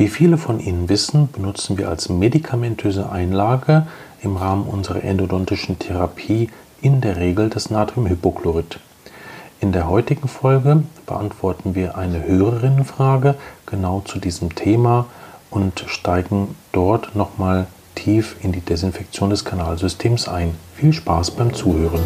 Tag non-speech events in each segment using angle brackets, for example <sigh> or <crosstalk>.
Wie viele von Ihnen wissen, benutzen wir als medikamentöse Einlage im Rahmen unserer endodontischen Therapie in der Regel das Natriumhypochlorid. In der heutigen Folge beantworten wir eine Hörerinnenfrage genau zu diesem Thema und steigen dort nochmal tief in die Desinfektion des Kanalsystems ein. Viel Spaß beim Zuhören.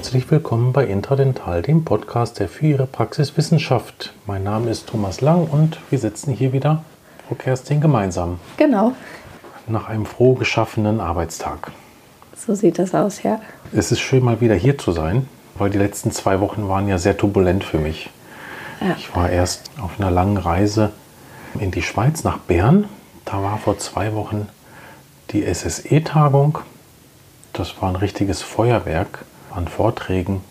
Herzlich willkommen bei Intradental, dem Podcast, der für Ihre Praxis Wissenschaft. Mein Name ist Thomas Lang und wir sitzen hier wieder, Frau Kerstin, gemeinsam. Genau. Nach einem froh geschaffenen Arbeitstag. So sieht das aus, ja. Es ist schön, mal wieder hier zu sein, weil die letzten zwei Wochen waren ja sehr turbulent für mich. Ja. Ich war erst auf einer langen Reise in die Schweiz nach Bern. Da war vor zwei Wochen die SSE-Tagung. Das war ein richtiges Feuerwerk an Vorträgen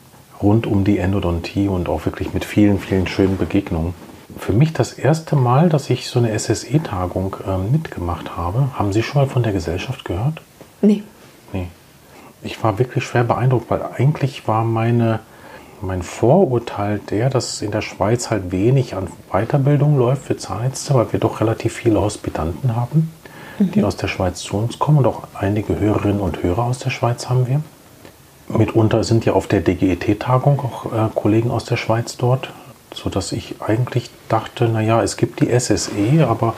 rund um die Endodontie und auch wirklich mit vielen, vielen schönen Begegnungen. Für mich das erste Mal, dass ich so eine SSE-Tagung äh, mitgemacht habe. Haben Sie schon mal von der Gesellschaft gehört? Nee. Nee. Ich war wirklich schwer beeindruckt, weil eigentlich war meine, mein Vorurteil der, dass in der Schweiz halt wenig an Weiterbildung läuft für Zahnärzte, weil wir doch relativ viele Hospitanten haben, mhm. die aus der Schweiz zu uns kommen und auch einige Hörerinnen und Hörer aus der Schweiz haben wir. Mitunter sind ja auf der DGET-Tagung auch äh, Kollegen aus der Schweiz dort, sodass ich eigentlich dachte, naja, es gibt die SSE, aber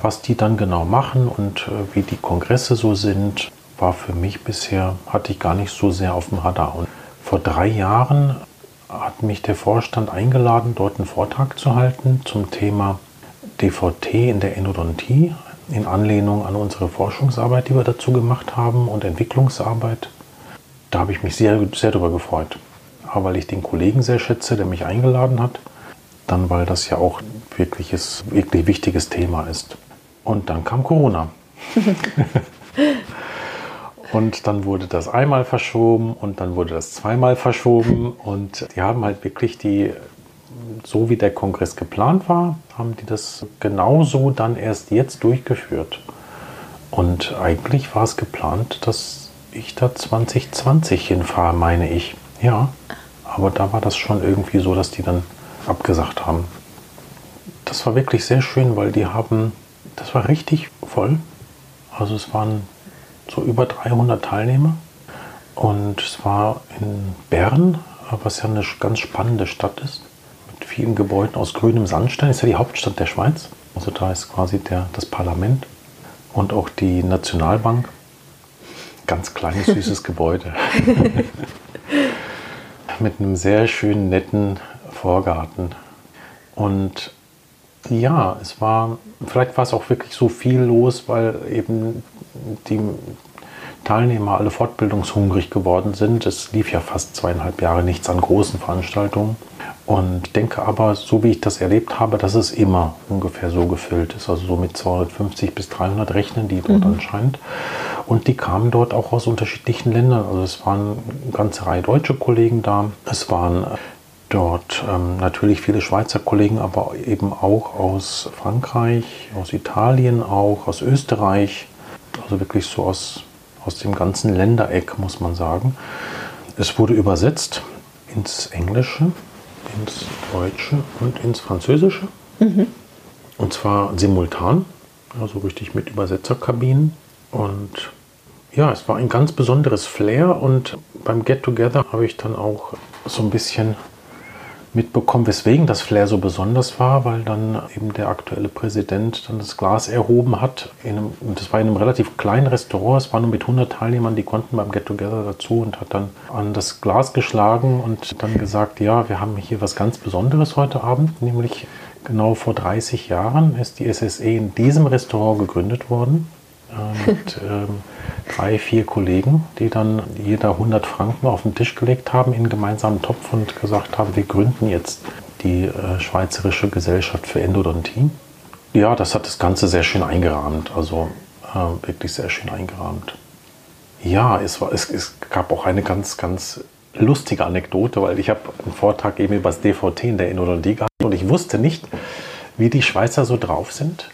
was die dann genau machen und äh, wie die Kongresse so sind, war für mich bisher, hatte ich gar nicht so sehr auf dem Radar. Und vor drei Jahren hat mich der Vorstand eingeladen, dort einen Vortrag zu halten zum Thema DVT in der Endodontie, in Anlehnung an unsere Forschungsarbeit, die wir dazu gemacht haben und Entwicklungsarbeit da habe ich mich sehr, sehr darüber gefreut. A, weil ich den Kollegen sehr schätze, der mich eingeladen hat. Dann, weil das ja auch wirkliches, wirklich wichtiges Thema ist. Und dann kam Corona. <laughs> und dann wurde das einmal verschoben und dann wurde das zweimal verschoben. Und die haben halt wirklich die, so wie der Kongress geplant war, haben die das genauso dann erst jetzt durchgeführt. Und eigentlich war es geplant, dass ich da 2020 hinfahre, meine ich. Ja, aber da war das schon irgendwie so, dass die dann abgesagt haben. Das war wirklich sehr schön, weil die haben, das war richtig voll. Also es waren so über 300 Teilnehmer und es war in Bern, was ja eine ganz spannende Stadt ist, mit vielen Gebäuden aus grünem Sandstein. Ist ja die Hauptstadt der Schweiz. Also da ist quasi der, das Parlament und auch die Nationalbank ganz kleines, süßes Gebäude. <laughs> Mit einem sehr schönen, netten Vorgarten. Und ja, es war, vielleicht war es auch wirklich so viel los, weil eben die Teilnehmer alle fortbildungshungrig geworden sind. Es lief ja fast zweieinhalb Jahre nichts an großen Veranstaltungen. Und denke aber, so wie ich das erlebt habe, dass es immer ungefähr so gefüllt ist. Also so mit 250 bis 300 Rechnen, die dort mhm. anscheinend. Und die kamen dort auch aus unterschiedlichen Ländern. Also es waren eine ganze Reihe deutsche Kollegen da. Es waren dort ähm, natürlich viele Schweizer Kollegen, aber eben auch aus Frankreich, aus Italien auch, aus Österreich. Also wirklich so aus, aus dem ganzen Ländereck, muss man sagen. Es wurde übersetzt ins Englische, ins Deutsche und ins Französische. Mhm. Und zwar simultan, also richtig mit Übersetzerkabinen. Und ja, es war ein ganz besonderes Flair und beim Get Together habe ich dann auch so ein bisschen mitbekommen, weswegen das Flair so besonders war, weil dann eben der aktuelle Präsident dann das Glas erhoben hat. Einem, und das war in einem relativ kleinen Restaurant, es war nur mit 100 Teilnehmern, die konnten beim Get Together dazu und hat dann an das Glas geschlagen und dann gesagt, ja, wir haben hier was ganz Besonderes heute Abend, nämlich genau vor 30 Jahren ist die SSE in diesem Restaurant gegründet worden mit ähm, drei, vier Kollegen, die dann jeder 100 Franken auf den Tisch gelegt haben in gemeinsamen Topf und gesagt haben, wir gründen jetzt die äh, Schweizerische Gesellschaft für Endodontie. Ja, das hat das Ganze sehr schön eingerahmt, also äh, wirklich sehr schön eingerahmt. Ja, es, war, es, es gab auch eine ganz, ganz lustige Anekdote, weil ich habe einen Vortrag eben über das DVT in der Endodontie gehabt und ich wusste nicht, wie die Schweizer so drauf sind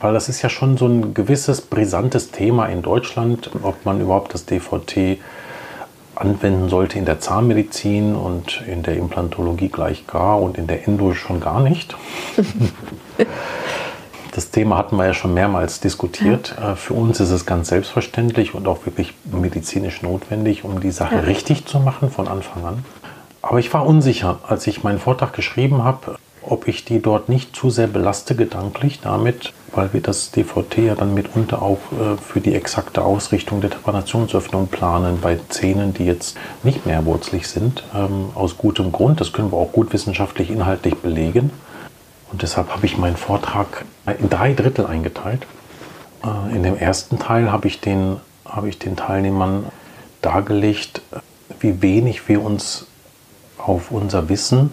weil das ist ja schon so ein gewisses brisantes Thema in Deutschland, ob man überhaupt das DVT anwenden sollte in der Zahnmedizin und in der Implantologie gleich gar und in der Endo schon gar nicht. <laughs> Das Thema hatten wir ja schon mehrmals diskutiert. Ja. Äh, für uns ist es ganz selbstverständlich und auch wirklich medizinisch notwendig, um die Sache ja. richtig zu machen von Anfang an. Aber ich war unsicher, als ich meinen Vortrag geschrieben habe, ob ich die dort nicht zu sehr belaste gedanklich damit, weil wir das DVT ja dann mitunter auch äh, für die exakte Ausrichtung der Trepanationsöffnung planen bei Zähnen, die jetzt nicht mehr wurzlig sind, ähm, aus gutem Grund. Das können wir auch gut wissenschaftlich inhaltlich belegen. Und deshalb habe ich meinen Vortrag in drei Drittel eingeteilt. Äh, in dem ersten Teil habe ich den, habe ich den Teilnehmern dargelegt, wie wenig wir uns auf unser Wissen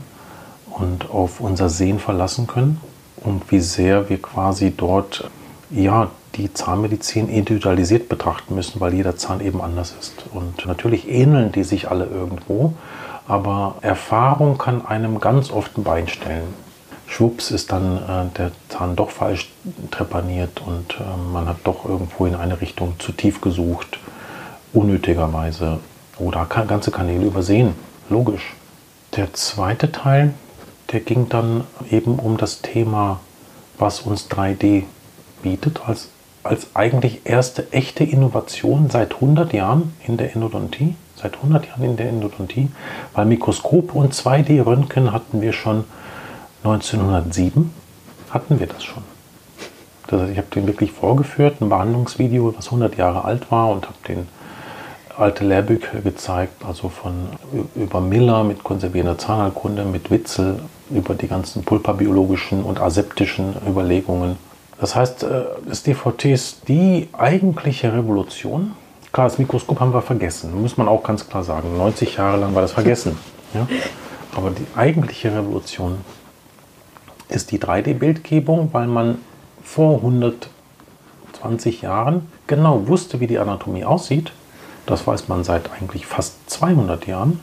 und auf unser Sehen verlassen können und wie sehr wir quasi dort ja, die Zahnmedizin individualisiert betrachten müssen, weil jeder Zahn eben anders ist. Und natürlich ähneln die sich alle irgendwo, aber Erfahrung kann einem ganz oft ein Bein stellen. Schwupps ist dann äh, der Zahn doch falsch trepaniert und äh, man hat doch irgendwo in eine Richtung zu tief gesucht, unnötigerweise oder ganze Kanäle übersehen. Logisch. Der zweite Teil der ging dann eben um das Thema, was uns 3D bietet, als, als eigentlich erste echte Innovation seit 100 Jahren in der Endodontie. Seit 100 Jahren in der Endodontie, weil Mikroskope und 2D-Röntgen hatten wir schon 1907, hatten wir das schon. Das heißt, ich habe den wirklich vorgeführt, ein Behandlungsvideo, was 100 Jahre alt war und habe den alte Lehrbücher gezeigt, also von über Miller mit konservierender Zahnheilkunde, mit Witzel über die ganzen pulpabiologischen und aseptischen Überlegungen. Das heißt, äh, das DVT ist die eigentliche Revolution. Klar, das Mikroskop haben wir vergessen, muss man auch ganz klar sagen. 90 Jahre lang war das vergessen. <laughs> Ja? Aber die eigentliche Revolution ist die 3D-Bildgebung, weil man vor 120 Jahren genau wusste, wie die Anatomie aussieht das weiß man seit eigentlich fast 200 Jahren.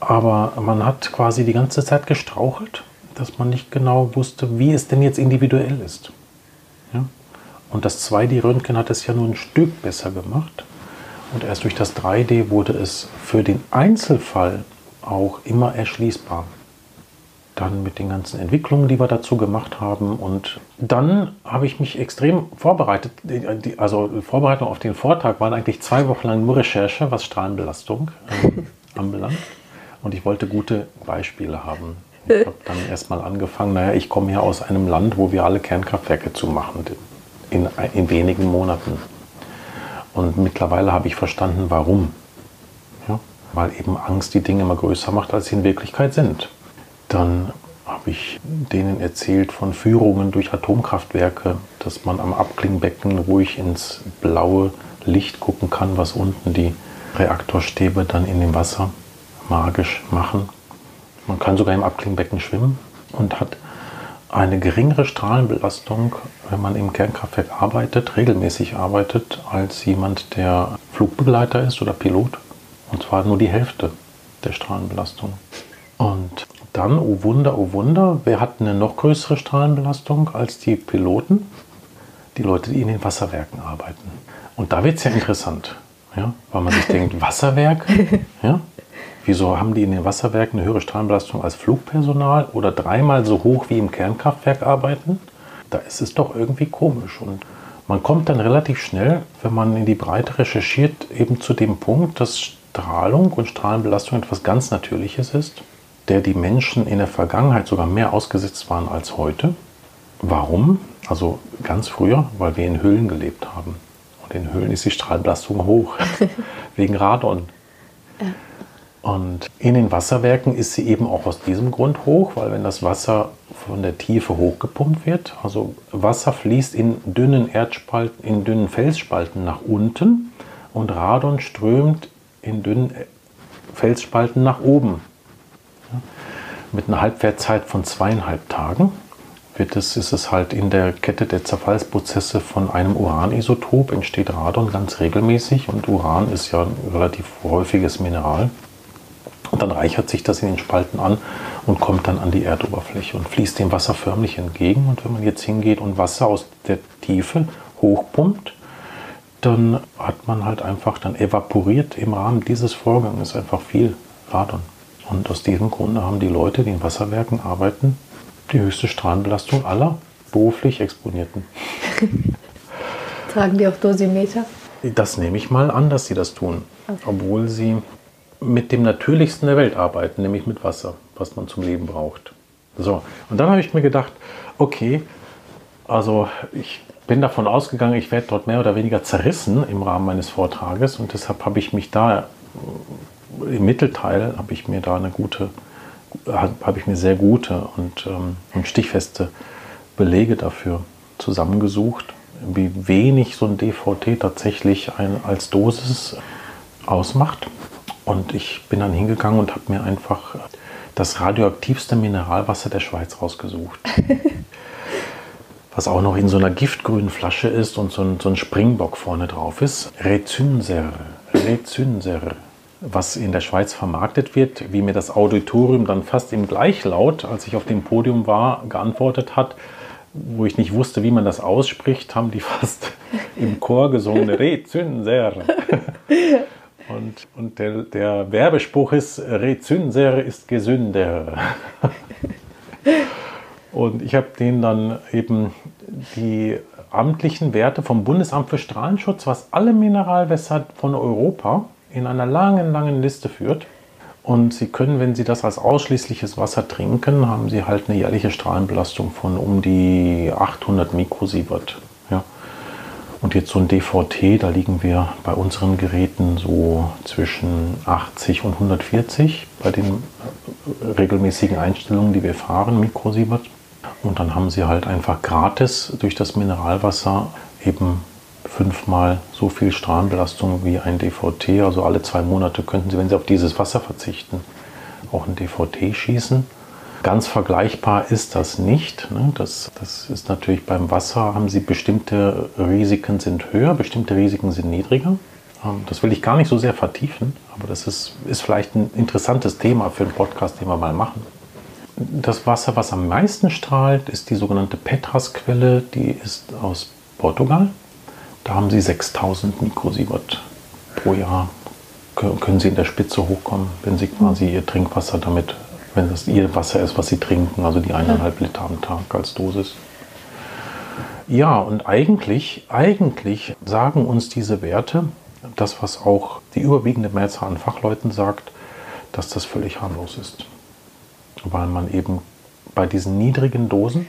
Aber man hat quasi die ganze Zeit gestrauchelt, dass man nicht genau wusste, wie es denn jetzt individuell ist. Ja? Und das 2D-Röntgen hat es ja nur ein Stück besser gemacht. Und erst durch das 3D wurde es für den Einzelfall auch immer erschließbar dann mit den ganzen Entwicklungen, die wir dazu gemacht haben. Und dann habe ich mich extrem vorbereitet. Also Vorbereitung auf den Vortrag waren eigentlich zwei Wochen lang nur Recherche, was Strahlenbelastung äh, <laughs> anbelangt. Und ich wollte gute Beispiele haben. Ich habe dann erstmal angefangen, naja, ich komme ja aus einem Land, wo wir alle Kernkraftwerke zu machen, in, in wenigen Monaten. Und mittlerweile habe ich verstanden, warum. Ja? Weil eben Angst die Dinge immer größer macht, als sie in Wirklichkeit sind. Dann habe ich denen erzählt von Führungen durch Atomkraftwerke, dass man am Abklingbecken ruhig ins blaue Licht gucken kann, was unten die Reaktorstäbe dann in dem Wasser magisch machen. Man kann sogar im Abklingbecken schwimmen und hat eine geringere Strahlenbelastung, wenn man im Kernkraftwerk arbeitet, regelmäßig arbeitet, als jemand, der Flugbegleiter ist oder Pilot. Und zwar nur die Hälfte der Strahlenbelastung. Und dann, oh Wunder, oh Wunder, wer hat eine noch größere Strahlenbelastung als die Piloten? Die Leute, die in den Wasserwerken arbeiten. Und da wird es ja interessant, ja? weil man sich <laughs> denkt, Wasserwerk, ja? wieso haben die in den Wasserwerken eine höhere Strahlenbelastung als Flugpersonal oder dreimal so hoch wie im Kernkraftwerk arbeiten? Da ist es doch irgendwie komisch. Und man kommt dann relativ schnell, wenn man in die Breite recherchiert, eben zu dem Punkt, dass Strahlung und Strahlenbelastung etwas ganz Natürliches ist der die Menschen in der Vergangenheit sogar mehr ausgesetzt waren als heute. Warum? Also ganz früher, weil wir in Höhlen gelebt haben. Und in Höhlen ist die Strahlbelastung hoch, <laughs> wegen Radon. Ja. Und in den Wasserwerken ist sie eben auch aus diesem Grund hoch, weil wenn das Wasser von der Tiefe hochgepumpt wird, also Wasser fließt in dünnen Erdspalten, in dünnen Felsspalten nach unten und Radon strömt in dünnen Felsspalten nach oben mit einer Halbwertzeit von zweieinhalb Tagen wird es, ist es halt in der Kette der Zerfallsprozesse von einem Uranisotop entsteht Radon ganz regelmäßig und Uran ist ja ein relativ häufiges Mineral. Und dann reichert sich das in den Spalten an und kommt dann an die Erdoberfläche und fließt dem Wasser förmlich entgegen. Und wenn man jetzt hingeht und Wasser aus der Tiefe hochpumpt, dann hat man halt einfach, dann evaporiert im Rahmen dieses Vorgangs einfach viel Radon. Und aus diesem Grunde haben die Leute, die in Wasserwerken arbeiten, die höchste Strahlenbelastung aller beruflich Exponierten. <laughs> Tragen die auch Dosimeter? Das nehme ich mal an, dass sie das tun. Okay. Obwohl sie mit dem Natürlichsten der Welt arbeiten, nämlich mit Wasser, was man zum Leben braucht. So, und dann habe ich mir gedacht, okay, also ich bin davon ausgegangen, ich werde dort mehr oder weniger zerrissen im Rahmen meines Vortrages und deshalb habe ich mich da im Mittelteil habe ich mir da eine gute, habe ich mir sehr gute und, ähm, und stichfeste Belege dafür zusammengesucht, wie wenig so ein DVT tatsächlich ein, als Dosis ausmacht. Und ich bin dann hingegangen und habe mir einfach das radioaktivste Mineralwasser der Schweiz rausgesucht. <laughs> Was auch noch in so einer giftgrünen Flasche ist und so ein, so ein Springbock vorne drauf ist. Rezynser. Rezynser. Was in der Schweiz vermarktet wird, wie mir das Auditorium dann fast im Gleichlaut, als ich auf dem Podium war, geantwortet hat, wo ich nicht wusste, wie man das ausspricht, haben die <laughs> fast im Chor gesungen, Rezynser. <laughs> Und, und der, der Werbespruch ist, Rezynser ist gesünder. <laughs> und ich habe denen dann eben die amtlichen Werte vom Bundesamt für Strahlenschutz, was alle Mineralwässer von Europa in einer langen, langen Liste führt. Und Sie können, wenn Sie das als ausschließliches Wasser trinken, haben Sie halt eine jährliche Strahlenbelastung von um die 800 Mikrosievert. Ja. Und jetzt so ein DVT, da liegen wir bei unseren Geräten so zwischen 80 und 140 bei den äh, regelmäßigen Einstellungen, die wir fahren, Mikrosievert. Und dann haben Sie halt einfach gratis durch das Mineralwasser eben fünfmal so viel Strahlenbelastung wie ein DVT. Also alle zwei Monate könnten Sie, wenn Sie auf dieses Wasser verzichten, auch ein DVT schießen. Ganz vergleichbar ist das nicht. Ne? Das, das ist natürlich beim Wasser, haben Sie bestimmte Risiken sind höher, bestimmte Risiken sind niedriger. Ähm, das will ich gar nicht so sehr vertiefen, aber das ist, ist vielleicht ein interessantes Thema für einen Podcast, den wir mal machen. Das Wasser, was am meisten strahlt, ist die sogenannte Petras-Quelle. Die ist aus Portugal. Da haben Sie 6000 Mikrosievert pro Jahr. Können Sie in der Spitze hochkommen, wenn Sie quasi Ihr Trinkwasser damit, wenn das Ihr Wasser ist, was Sie trinken, also die eineinhalb Liter am Tag als Dosis. Ja, und eigentlich, eigentlich sagen uns diese Werte, das, was auch die überwiegende Mehrzahl an Fachleuten sagt, dass das völlig harmlos ist. Weil man eben bei diesen niedrigen Dosen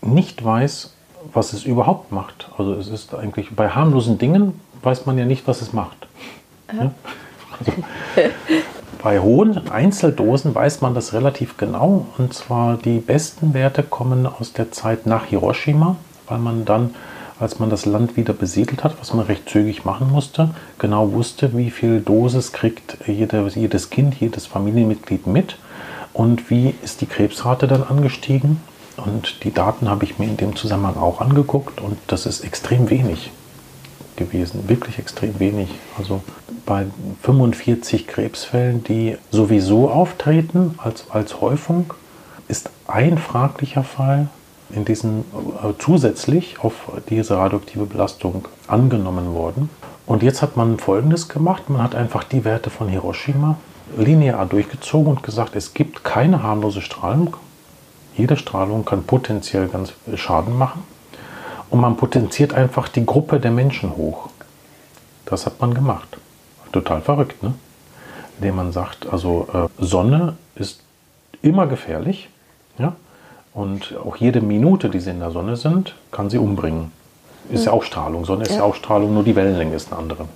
nicht weiß, was es überhaupt macht. Also es ist eigentlich bei harmlosen Dingen weiß man ja nicht, was es macht. Ja? Also, bei hohen Einzeldosen weiß man das relativ genau. Und zwar die besten Werte kommen aus der Zeit nach Hiroshima, weil man dann, als man das Land wieder besiedelt hat, was man recht zügig machen musste, genau wusste, wie viel Dosis kriegt jede, jedes Kind, jedes Familienmitglied mit und wie ist die Krebsrate dann angestiegen und die Daten habe ich mir in dem Zusammenhang auch angeguckt und das ist extrem wenig gewesen, wirklich extrem wenig. Also bei 45 Krebsfällen, die sowieso auftreten als, als Häufung, ist ein fraglicher Fall in diesen äh, zusätzlich auf diese radioaktive Belastung angenommen worden. Und jetzt hat man Folgendes gemacht: Man hat einfach die Werte von Hiroshima linear durchgezogen und gesagt, es gibt keine harmlose Strahlung jede Strahlung kann potenziell ganz Schaden machen. Und man potenziert einfach die Gruppe der Menschen hoch. Das hat man gemacht. Total verrückt, ne? Indem man sagt, also äh, Sonne ist immer gefährlich. Ja? Und auch jede Minute, die sie in der Sonne sind, kann sie umbringen. Ist ja, ja auch Strahlung. Sonne ist ja. ja auch Strahlung, nur die Wellenlänge ist eine andere.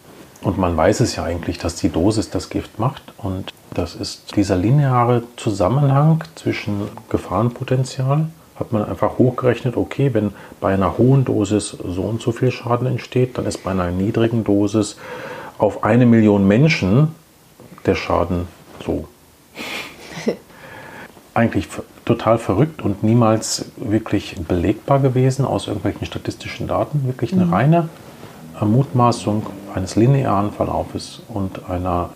Und man weiß es ja eigentlich, dass die Dosis das Gift macht. Und das ist dieser lineare Zusammenhang zwischen Gefahrenpotenzial. Hat man einfach hochgerechnet, okay, wenn bei einer hohen Dosis so und so viel Schaden entsteht, dann ist bei einer niedrigen Dosis auf eine Million Menschen der Schaden so. <laughs> Eigentlich total verrückt und niemals wirklich belegbar gewesen aus irgendwelchen statistischen Daten. Wirklich eine mhm. reine Mutmaßung eines linearen Verlaufes und einer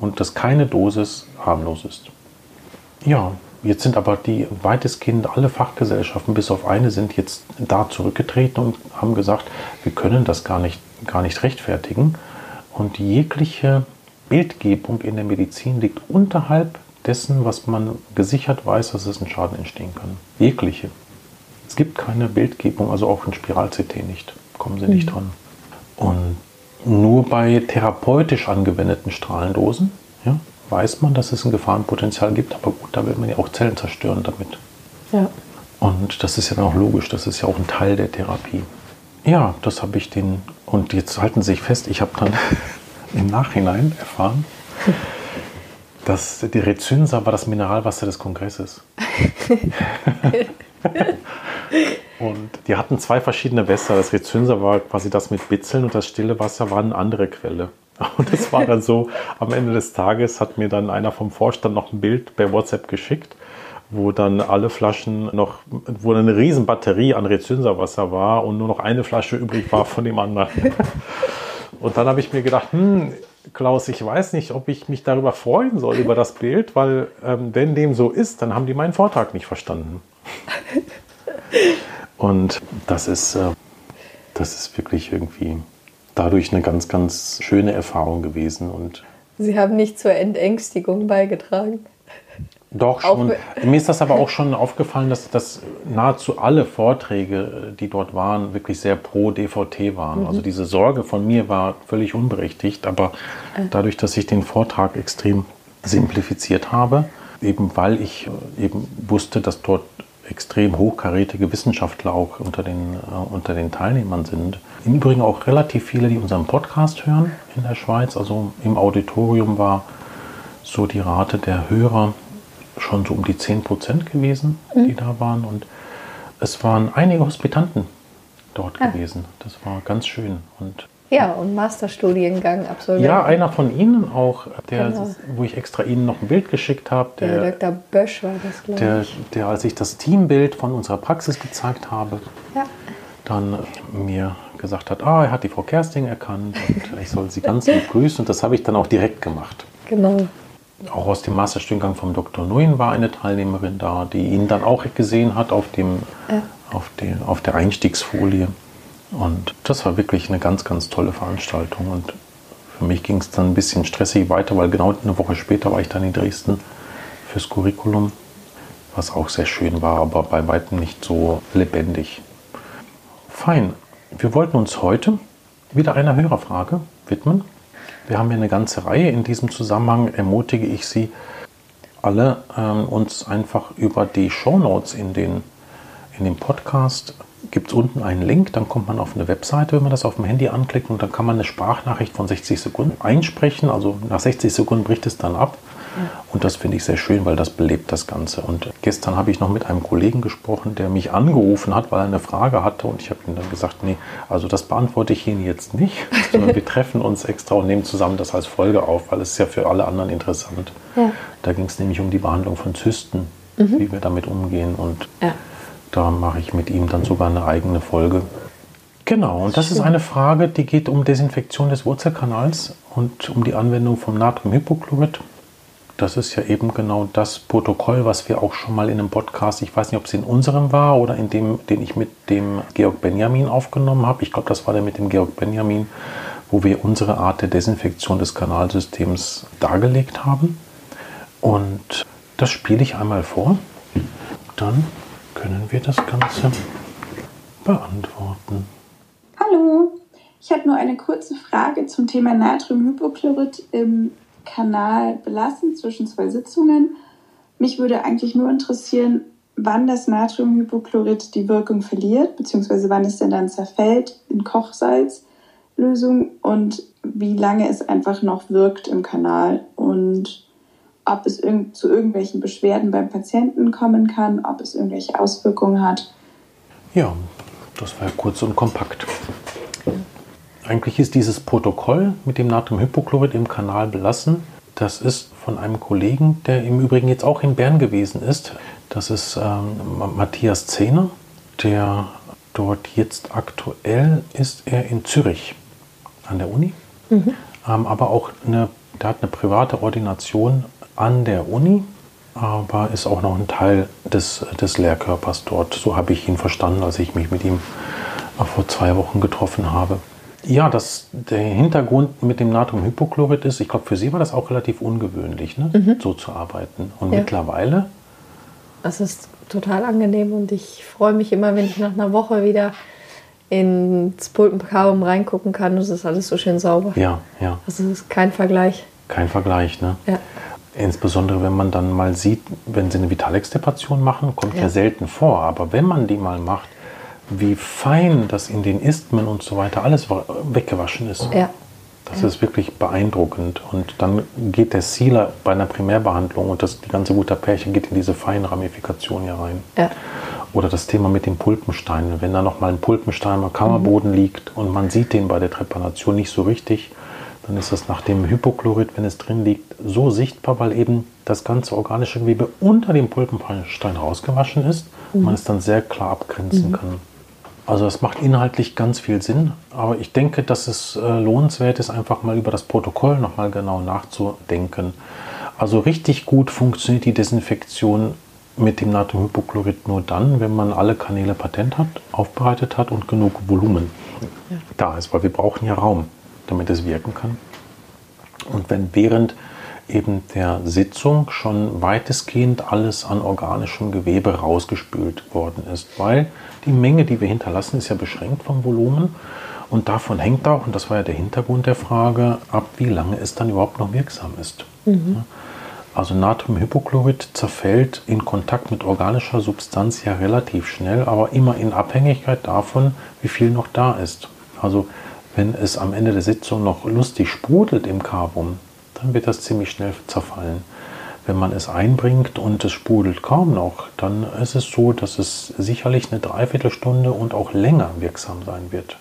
und dass keine Dosis harmlos ist. Ja, jetzt sind aber die weitestgehend alle Fachgesellschaften, bis auf eine, sind jetzt da zurückgetreten und haben gesagt, wir können das gar nicht, gar nicht rechtfertigen. Und jegliche Bildgebung in der Medizin liegt unterhalb dessen, was man gesichert weiß, dass es ein Schaden entstehen kann. Jegliche. Es gibt keine Bildgebung, also auch in Spiral-CT nicht. Kommen Sie nicht mhm. dran. Und nur bei therapeutisch angewendeten Strahlendosen ja, weiß man, dass es ein Gefahrenpotenzial gibt, aber gut, da will man ja auch Zellen zerstören damit. Ja. Und das ist ja dann auch logisch, das ist ja auch ein Teil der Therapie. Ja, das habe ich den, und jetzt halten Sie sich fest, ich habe dann <laughs> im Nachhinein erfahren, dass die Rezynsa war das Mineralwasser des Kongresses. <laughs> <laughs> und die hatten zwei verschiedene Wässer. Das Rezynsa war quasi das mit Bitzeln und das stille Wasser war eine andere Quelle. <laughs> Und es war dann so, am Ende des Tages hat mir dann einer vom Vorstand noch ein Bild per WhatsApp geschickt, wo dann alle Flaschen noch, wo eine riesen Batterie an Rezynsa-Wasser war und nur noch eine Flasche übrig war von dem anderen. <laughs> Und dann habe ich mir gedacht, hm, Klaus, ich weiß nicht, ob ich mich darüber freuen soll, über das Bild, weil ähm, wenn dem so ist, dann haben die meinen Vortrag nicht verstanden. <laughs> Und das ist, äh, das ist wirklich irgendwie dadurch eine ganz, ganz schöne Erfahrung gewesen. Und Sie haben nicht zur Entängstigung beigetragen. Doch schon. Mir ist das aber auch schon aufgefallen, dass, dass nahezu alle Vorträge, die dort waren, wirklich sehr pro DVT waren. Mhm. Also diese Sorge von mir war völlig unberechtigt, aber dadurch, dass ich den Vortrag extrem simplifiziert habe, eben weil ich eben wusste, dass dort extrem hochkarätige Wissenschaftler auch unter den, äh, unter den Teilnehmern sind. Im Übrigen auch relativ viele, die unseren Podcast hören in der Schweiz. Also im Auditorium war so die Rate der Hörer schon so um die 10 Prozent gewesen, mhm. die da waren. Und es waren einige Hospitanten dort ah. gewesen. Das war ganz schön. Und ja, und Masterstudiengang absolviert. Ja, einer von Ihnen auch, der, genau. wo ich extra Ihnen noch ein Bild geschickt habe. Der, der Dr. Bösch war das, glaube der, ich. Der, als ich das Teambild von unserer Praxis gezeigt habe, ja. dann mir gesagt hat, ah, er hat die Frau Kersting erkannt und ich soll sie ganz lieb grüßen. Und das habe ich dann auch direkt gemacht. Genau auch aus dem Masterstudiengang vom Dr. Nguyen war eine Teilnehmerin da, die ihn dann auch gesehen hat auf, dem, ja. auf, den, auf der Einstiegsfolie. Und das war wirklich eine ganz, ganz tolle Veranstaltung. Und für mich ging es dann ein bisschen stressig weiter, weil genau eine Woche später war ich dann in Dresden fürs Curriculum, was auch sehr schön war, aber bei weitem nicht so lebendig. Fein. Wir wollten uns heute wieder einer Hörerfrage widmen. Wir haben hier eine ganze Reihe. In diesem Zusammenhang ermutige ich Sie alle, ähm, uns einfach über die Shownotes in, den, in dem Podcast gibt es unten einen Link, dann kommt man auf eine Webseite, wenn man das auf dem Handy anklickt und dann kann man eine Sprachnachricht von 60 Sekunden einsprechen. Also nach 60 Sekunden bricht es dann ab. Und das finde ich sehr schön, weil das belebt das Ganze. Und gestern habe ich noch mit einem Kollegen gesprochen, der mich angerufen hat, weil er eine Frage hatte. Und ich habe ihm dann gesagt, nee, also das beantworte ich Ihnen jetzt nicht, <laughs> sondern wir treffen uns extra und nehmen zusammen das als Folge auf, weil es ist ja für alle anderen interessant. Ja. Da ging es nämlich um die Behandlung von Zysten, mhm. wie wir damit umgehen. Und ja. Da mache ich mit ihm dann sogar eine eigene Folge. Genau, und das ist eine Frage, die geht um Desinfektion des Wurzelkanals und um die Anwendung vom Natriumhypochlorid. Das ist ja eben genau das Protokoll, was wir auch schon mal in einem Podcast, ich weiß nicht, ob es in unserem war oder in dem, den ich mit dem Georg Benjamin aufgenommen habe. Ich glaube, das war der mit dem Georg Benjamin, wo wir unsere Art der Desinfektion des Kanalsystems dargelegt haben. Und das spiele ich einmal vor. Dann können wir das Ganze beantworten. Hallo, ich habe nur eine kurze Frage zum Thema Natriumhypochlorid im Kanal belassen zwischen zwei Sitzungen. Mich würde eigentlich nur interessieren, wann das Natriumhypochlorid die Wirkung verliert, beziehungsweise wann es denn dann zerfällt in Kochsalzlösung und wie lange es einfach noch wirkt im Kanal und ob es irg zu irgendwelchen Beschwerden beim Patienten kommen kann, ob es irgendwelche Auswirkungen hat. Ja, das war kurz und kompakt. Eigentlich ist dieses Protokoll mit dem Natriumhypochlorid im Kanal belassen. Das ist von einem Kollegen, der im Übrigen jetzt auch in Bern gewesen ist. Das ist ähm, Matthias Zehner, der dort jetzt aktuell ist er in Zürich an der Uni. Mhm. ähm, aber auch eine, der hat eine private Ordination an der Uni, aber ist auch noch ein Teil des, des Lehrkörpers dort. So habe ich ihn verstanden, als ich mich mit ihm vor zwei Wochen getroffen habe. Ja, das, der Hintergrund mit dem Natriumhypochlorid ist, ich glaube, für Sie war das auch relativ ungewöhnlich, ne? Mhm. so zu arbeiten. Und Ja. mittlerweile, Das ist total angenehm und ich freue mich immer, wenn ich nach einer Woche wieder ins Pulpenkarum reingucken kann. Es ist alles so schön sauber. ja, ja, Also es ist kein Vergleich. kein Vergleich. Ne? Ja. Insbesondere wenn man dann mal sieht, wenn sie eine Vitalextirpation machen, kommt ja. Ja. selten vor. Aber wenn man die mal macht, wie fein das in den Isthmen und so weiter alles wa- weggewaschen ist. Ja. Das ist wirklich beeindruckend. Und dann geht der Sealer bei einer Primärbehandlung und das, die ganze Gutapärchen geht in diese feine Ramifikation hier rein. Ja. Oder das Thema mit den Pulpensteinen. Wenn da nochmal ein Pulpenstein am Kammerboden liegt und man sieht den bei der Trepanation nicht so richtig, dann ist das nach dem Hypochlorid, wenn es drin liegt, so sichtbar, weil eben das ganze organische Gewebe unter dem Pulpenstein rausgewaschen ist und man es dann sehr klar abgrenzen kann. Also das macht inhaltlich ganz viel Sinn, aber ich denke, dass es äh, lohnenswert ist, einfach mal über das Protokoll nochmal genau nachzudenken. Also richtig gut funktioniert die Desinfektion mit dem Natriumhypochlorid nur dann, wenn man alle Kanäle patent hat, aufbereitet hat und genug Volumen da ist, weil wir brauchen ja Raum, damit es wirken kann. Und wenn während eben der Sitzung schon weitestgehend alles an organischem Gewebe rausgespült worden ist, weil die Menge, die wir hinterlassen, ist ja beschränkt vom Volumen und davon hängt auch, und das war ja der Hintergrund der Frage, ab wie lange es dann überhaupt noch wirksam ist. Ja. Also Natriumhypochlorid zerfällt in Kontakt mit organischer Substanz ja relativ schnell, aber immer in Abhängigkeit davon, wie viel noch da ist. Also wenn es am Ende der Sitzung noch lustig sprudelt im Carbon, dann wird das ziemlich schnell zerfallen. Wenn man es einbringt und es sprudelt kaum noch, dann ist es so, dass es sicherlich eine Dreiviertelstunde und auch länger wirksam sein wird.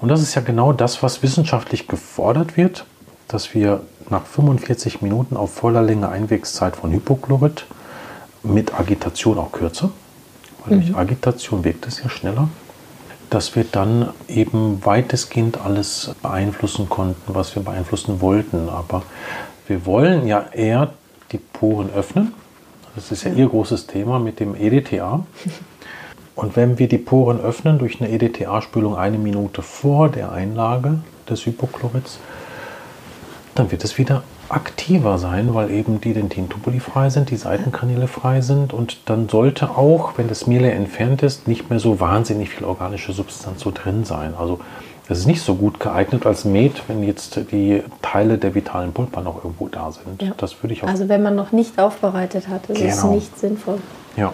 Und das ist ja genau das, was wissenschaftlich gefordert wird, dass wir nach 45 Minuten auf voller Länge Einwegszeit von Hypochlorid mit Agitation auch kürzer, weil durch Agitation wirkt es ja schneller, dass wir dann eben weitestgehend alles beeinflussen konnten, was wir beeinflussen wollten. Aber wir wollen ja eher die Poren öffnen. Das ist ja Ihr großes Thema mit dem EDTA. Und wenn wir die Poren öffnen durch eine EDTA-Spülung eine Minute vor der Einlage des Hypochlorids, dann wird es wieder aktiver sein, weil eben die Dentintubuli frei sind, die Seitenkanäle frei sind und dann sollte auch, wenn das Mehl entfernt ist, nicht mehr so wahnsinnig viel organische Substanz so drin sein. Also es ist nicht so gut geeignet als Met, wenn jetzt die Teile der vitalen Pulpa noch irgendwo da sind. Ja. Das würde ich auch Also wenn man noch nicht aufbereitet hat, ist es Genau. nicht sinnvoll. Ja.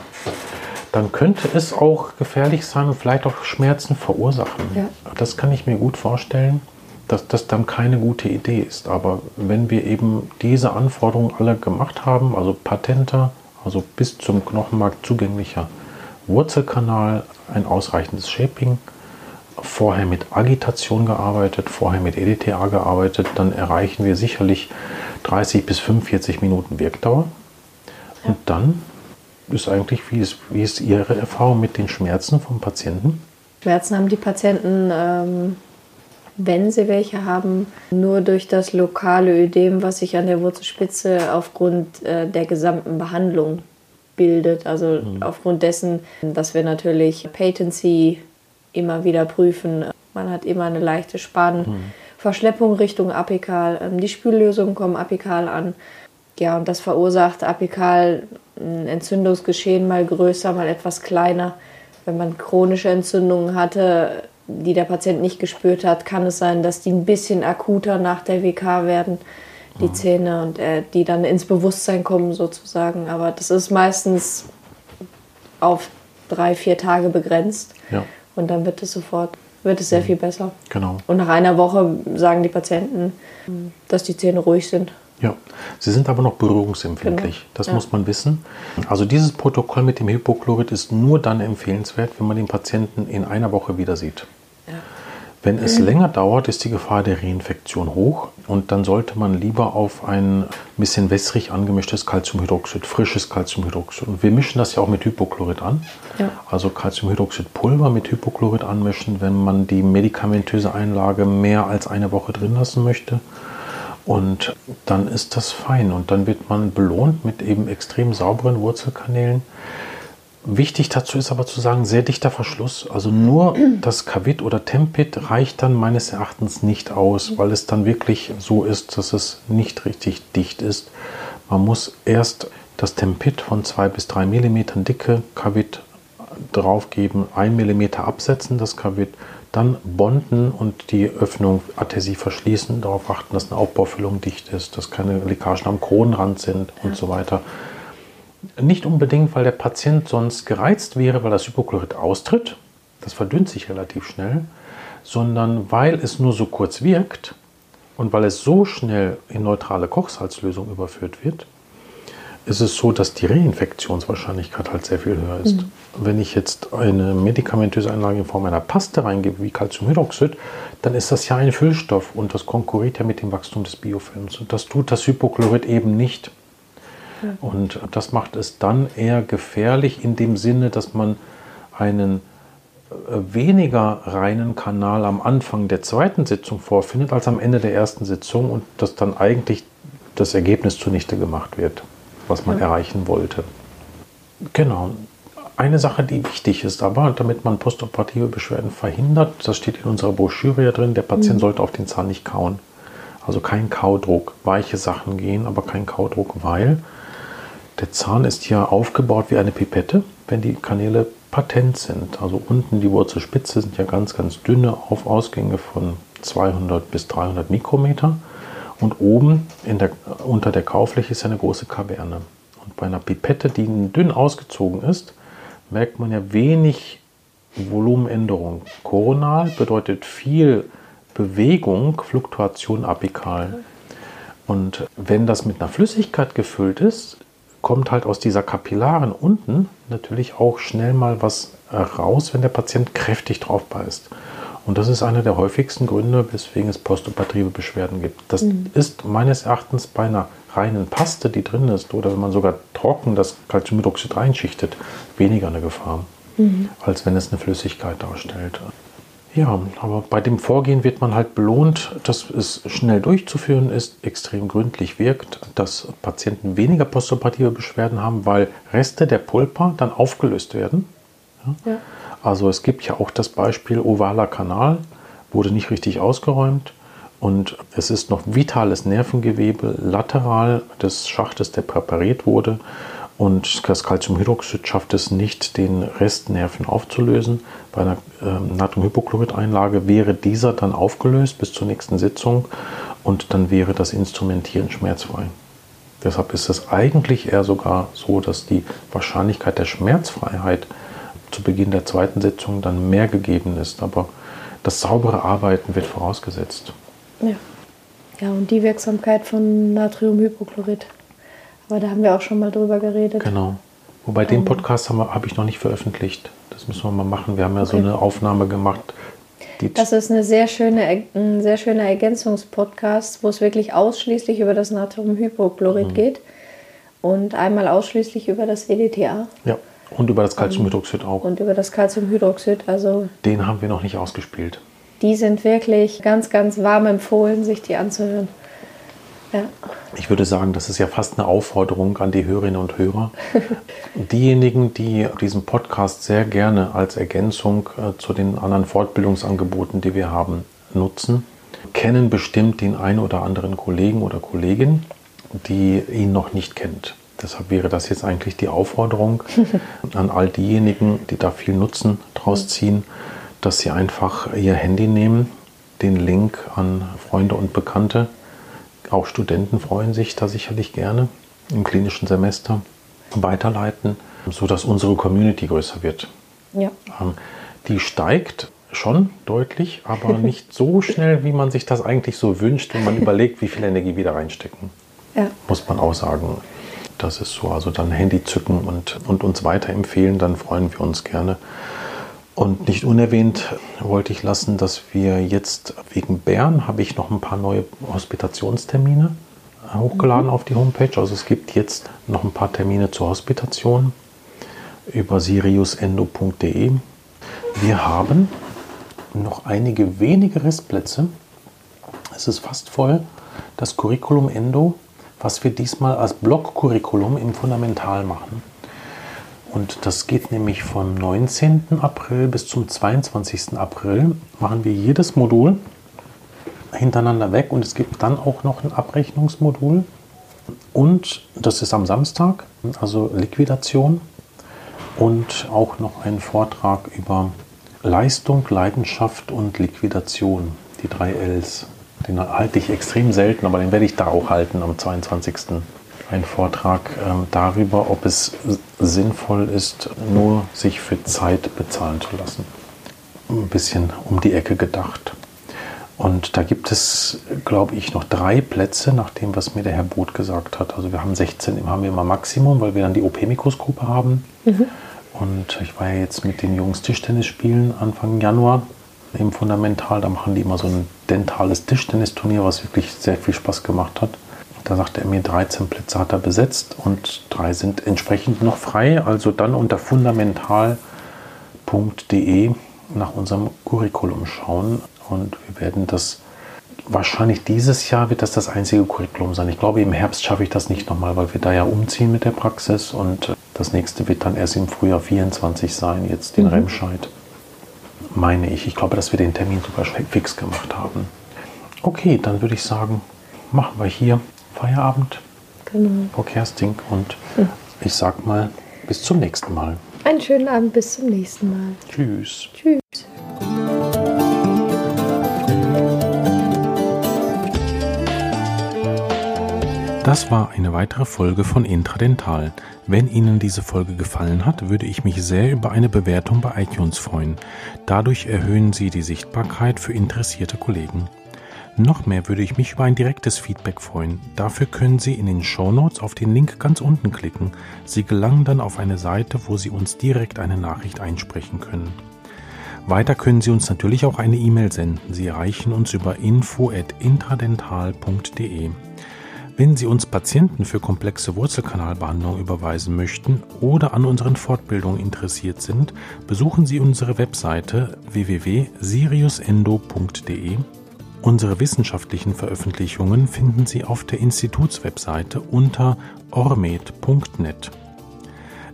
Dann könnte es auch gefährlich sein und vielleicht auch Schmerzen verursachen. Ja. Das kann ich mir gut vorstellen, dass das dann keine gute Idee ist. Aber wenn wir eben diese Anforderungen alle gemacht haben, also patenter, also bis zum Knochenmark zugänglicher Wurzelkanal, ein ausreichendes Shaping, vorher mit Agitation gearbeitet, vorher mit EDTA gearbeitet, dann erreichen wir sicherlich 30 bis 45 Minuten Wirkdauer. Und dann ist eigentlich, wie ist, wie ist Ihre Erfahrung mit den Schmerzen vom Patienten? Schmerzen haben die Patienten, ähm, wenn sie welche haben, nur durch das lokale Ödem, was sich an der Wurzelspitze aufgrund äh, der gesamten Behandlung bildet. Also aufgrund dessen, dass wir natürlich Patency immer wieder prüfen. Man hat immer eine leichte Spannverschleppung Richtung Apikal. Ähm, die Spüllösungen kommen apikal an. Ja, und das verursacht apikal ein Entzündungsgeschehen mal größer, mal etwas kleiner. Wenn man chronische Entzündungen hatte, die der Patient nicht gespürt hat, kann es sein, dass die ein bisschen akuter nach der WK werden, die Zähne, und äh, die dann ins Bewusstsein kommen sozusagen. Aber das ist meistens auf drei, vier Tage begrenzt. Ja, Und dann wird es sofort, wird es sehr viel besser. genau. Und nach einer Woche sagen die Patienten, dass die Zähne ruhig sind. Ja, sie sind aber noch berührungsempfindlich. Genau. Das Ja. muss man wissen. Also dieses Protokoll mit dem Hypochlorid ist nur dann empfehlenswert, wenn man den Patienten in einer Woche wieder sieht. Ja. Wenn es länger dauert, ist die Gefahr der Reinfektion hoch und dann sollte man lieber auf ein bisschen wässrig angemischtes Calciumhydroxid, frisches Calciumhydroxid. Und wir mischen das ja auch mit Hypochlorid an. Ja. Also Calciumhydroxidpulver mit Hypochlorid anmischen, wenn man die medikamentöse Einlage mehr als eine Woche drin lassen möchte. Und dann ist das fein und dann wird man belohnt mit eben extrem sauberen Wurzelkanälen. Wichtig dazu ist aber zu sagen, sehr dichter Verschluss. Also nur <clears throat> das Kavit oder Tempit reicht dann meines Erachtens nicht aus, weil es dann wirklich so ist, dass es nicht richtig dicht ist. Man muss erst das Tempit von 2 bis 3 mm dicke Kavit draufgeben, 1 mm absetzen, das Kavit, dann bonden und die Öffnung adhesiv verschließen, darauf achten, dass eine Aufbaufüllung dicht ist, dass keine Leckagen am Kronenrand sind und so weiter. Nicht unbedingt, weil der Patient sonst gereizt wäre, weil das Hypochlorid austritt, das verdünnt sich relativ schnell, sondern weil es nur so kurz wirkt und weil es so schnell in neutrale Kochsalzlösung überführt wird, ist es so, dass die Reinfektionswahrscheinlichkeit halt sehr viel höher ist. Mhm. Wenn ich jetzt eine medikamentöse Einlage in Form einer Paste reingebe, wie Calciumhydroxid, dann ist das ja ein Füllstoff und das konkurriert ja mit dem Wachstum des Biofilms. Und das tut das Hypochlorid eben nicht. Und das macht es dann eher gefährlich in dem Sinne, dass man einen äh, weniger reinen Kanal am Anfang der zweiten Sitzung vorfindet als am Ende der ersten Sitzung und dass dann eigentlich das Ergebnis zunichte gemacht wird was man ja. erreichen wollte. Genau. Eine Sache, die wichtig ist, aber damit man postoperative Beschwerden verhindert, das steht in unserer Broschüre ja drin, der Patient mhm. sollte auf den Zahn nicht kauen. Also kein Kaudruck, weiche Sachen gehen, aber kein Kaudruck, weil der Zahn ist ja aufgebaut wie eine Pipette, wenn die Kanäle patent sind. Also unten die Wurzelspitze sind ja ganz, ganz dünne Aufausgänge von 200 bis 300 Mikrometer. Und oben der, unter der Kaufläche ist eine große Kaverne. Und bei einer Pipette, die dünn ausgezogen ist, merkt man ja wenig Volumenänderung. Koronal bedeutet viel Bewegung, Fluktuation apikal. Und wenn das mit einer Flüssigkeit gefüllt ist, kommt halt aus dieser Kapillaren unten natürlich auch schnell mal was raus, wenn der Patient kräftig drauf beißt. Und das ist einer der häufigsten Gründe, weswegen es postoperative Beschwerden gibt. Das mhm. ist meines Erachtens bei einer reinen Paste, die drin ist, oder wenn man sogar trocken das Calciumhydroxid reinschichtet, weniger eine Gefahr, mhm. als wenn es eine Flüssigkeit darstellt. Ja, aber bei dem Vorgehen wird man halt belohnt, dass es schnell durchzuführen ist, extrem gründlich wirkt, dass Patienten weniger postoperative Beschwerden haben, weil Reste der Pulpa dann aufgelöst werden. Ja. Ja. Also es gibt ja auch das Beispiel ovaler Kanal, wurde nicht richtig ausgeräumt und es ist noch vitales Nervengewebe lateral des Schachtes, der präpariert wurde und das Calciumhydroxid schafft es nicht, den Restnerven aufzulösen. Bei einer äh, Natriumhypochlorid-Einlage wäre dieser dann aufgelöst bis zur nächsten Sitzung und dann wäre das Instrumentieren schmerzfrei. Deshalb ist es eigentlich eher sogar so, dass die Wahrscheinlichkeit der Schmerzfreiheit zu Beginn der zweiten Sitzung dann mehr gegeben ist. Aber das saubere Arbeiten wird vorausgesetzt. Ja. Ja, und die Wirksamkeit von Natriumhypochlorid. Aber da haben wir auch schon mal drüber geredet. Genau. Wobei den ähm. Podcast habe hab ich noch nicht veröffentlicht. Das müssen wir mal machen. Wir haben ja okay. so eine Aufnahme gemacht. das ist eine sehr schöne, ein sehr schöner Ergänzungspodcast, wo es wirklich ausschließlich über das Natriumhypochlorid mhm. geht und einmal ausschließlich über das EDTA. Ja. Und über das Calciumhydroxid auch. Und über das Calciumhydroxid, also. Den haben wir noch nicht ausgespielt. Die sind wirklich ganz, ganz warm empfohlen, sich die anzuhören. Ja. Ich würde sagen, das ist ja fast eine Aufforderung an die Hörerinnen und Hörer. <laughs> Diejenigen, die diesen Podcast sehr gerne als Ergänzung äh, zu den anderen Fortbildungsangeboten, die wir haben, nutzen, kennen bestimmt den einen oder anderen Kollegen oder Kollegin, die ihn noch nicht kennt. Deshalb wäre das jetzt eigentlich die Aufforderung <laughs> an all diejenigen, die da viel Nutzen draus ziehen, dass sie einfach ihr Handy nehmen, den Link an Freunde und Bekannte, auch Studenten freuen sich da sicherlich gerne im klinischen Semester, weiterleiten, sodass unsere Community größer wird. Ja. Ähm, die steigt schon deutlich, aber <laughs> nicht so schnell, wie man sich das eigentlich so wünscht, wenn man überlegt, wie viel Energie wir da reinstecken. Ja. Muss man auch sagen. Das ist so. Also dann Handy zücken und, und uns weiterempfehlen, dann freuen wir uns gerne. Und nicht unerwähnt wollte ich lassen, dass wir jetzt wegen Bern habe ich noch ein paar neue Hospitationstermine hochgeladen mhm. auf die Homepage. Also es gibt jetzt noch ein paar Termine zur Hospitation über siriusendo.de. Wir haben noch einige wenige Restplätze. Es ist fast voll. das Curriculum Endo, was wir diesmal als Block-Curriculum im Fundamental machen. Und das geht nämlich vom 19. April bis zum 22. April. Machen wir jedes Modul hintereinander weg und es gibt dann auch noch ein Abrechnungsmodul. Und das ist am Samstag, also Liquidation. Und auch noch ein Vortrag über Leistung, Leidenschaft und Liquidation, die drei Ls. Den halte ich extrem selten, aber den werde ich da auch halten am 22 ein Vortrag ähm, darüber, ob es sinnvoll ist, nur sich für Zeit bezahlen zu lassen. Ein bisschen um die Ecke gedacht. Und da gibt es, glaube ich, noch drei Plätze, nach dem, was mir der Herr Boot gesagt hat. Also wir haben 16, haben wir immer Maximum, weil wir dann die OP-Mikroskope haben. Mhm. Und ich war ja jetzt mit den Jungs Tischtennis spielen Anfang Januar im Fundamental. Da machen die immer so ein dentales Tischtennisturnier, was wirklich sehr viel Spaß gemacht hat. Da sagte er mir, 13 Plätze hat er besetzt und drei sind entsprechend noch frei. Also dann unter fundamental.de nach unserem Curriculum schauen. Und wir werden das wahrscheinlich dieses Jahr wird das das einzige Curriculum sein. Ich glaube, im Herbst schaffe ich das nicht nochmal, weil wir da ja umziehen mit der Praxis und das nächste wird dann erst im Frühjahr 24 sein, jetzt den mhm. Remscheid. Meine ich. Ich glaube, dass wir den Termin sogar fix gemacht haben. Okay, dann würde ich sagen, machen wir hier Feierabend. Genau. Frau Kersting. Und mhm. ich sag mal, bis zum nächsten Mal. Einen schönen Abend, bis zum nächsten Mal. Tschüss. Tschüss. Das war eine weitere Folge von Intradental. Wenn Ihnen diese Folge gefallen hat, würde ich mich sehr über eine Bewertung bei iTunes freuen. Dadurch erhöhen Sie die Sichtbarkeit für interessierte Kollegen. Noch mehr würde ich mich über ein direktes Feedback freuen. Dafür können Sie in den Show Notes auf den Link ganz unten klicken. Sie gelangen dann auf eine Seite, wo Sie uns direkt eine Nachricht einsprechen können. Weiter können Sie uns natürlich auch eine E-Mail senden. Sie erreichen uns über info@intradental.de. Wenn Sie uns Patienten für komplexe Wurzelkanalbehandlung überweisen möchten oder an unseren Fortbildungen interessiert sind, besuchen Sie unsere Webseite www.siriusendo.de Unsere wissenschaftlichen Veröffentlichungen finden Sie auf der Institutswebseite unter ormed.net.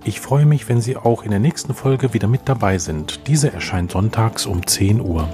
Ich freue mich, wenn Sie auch in der nächsten Folge wieder mit dabei sind. Diese erscheint sonntags um 10 Uhr.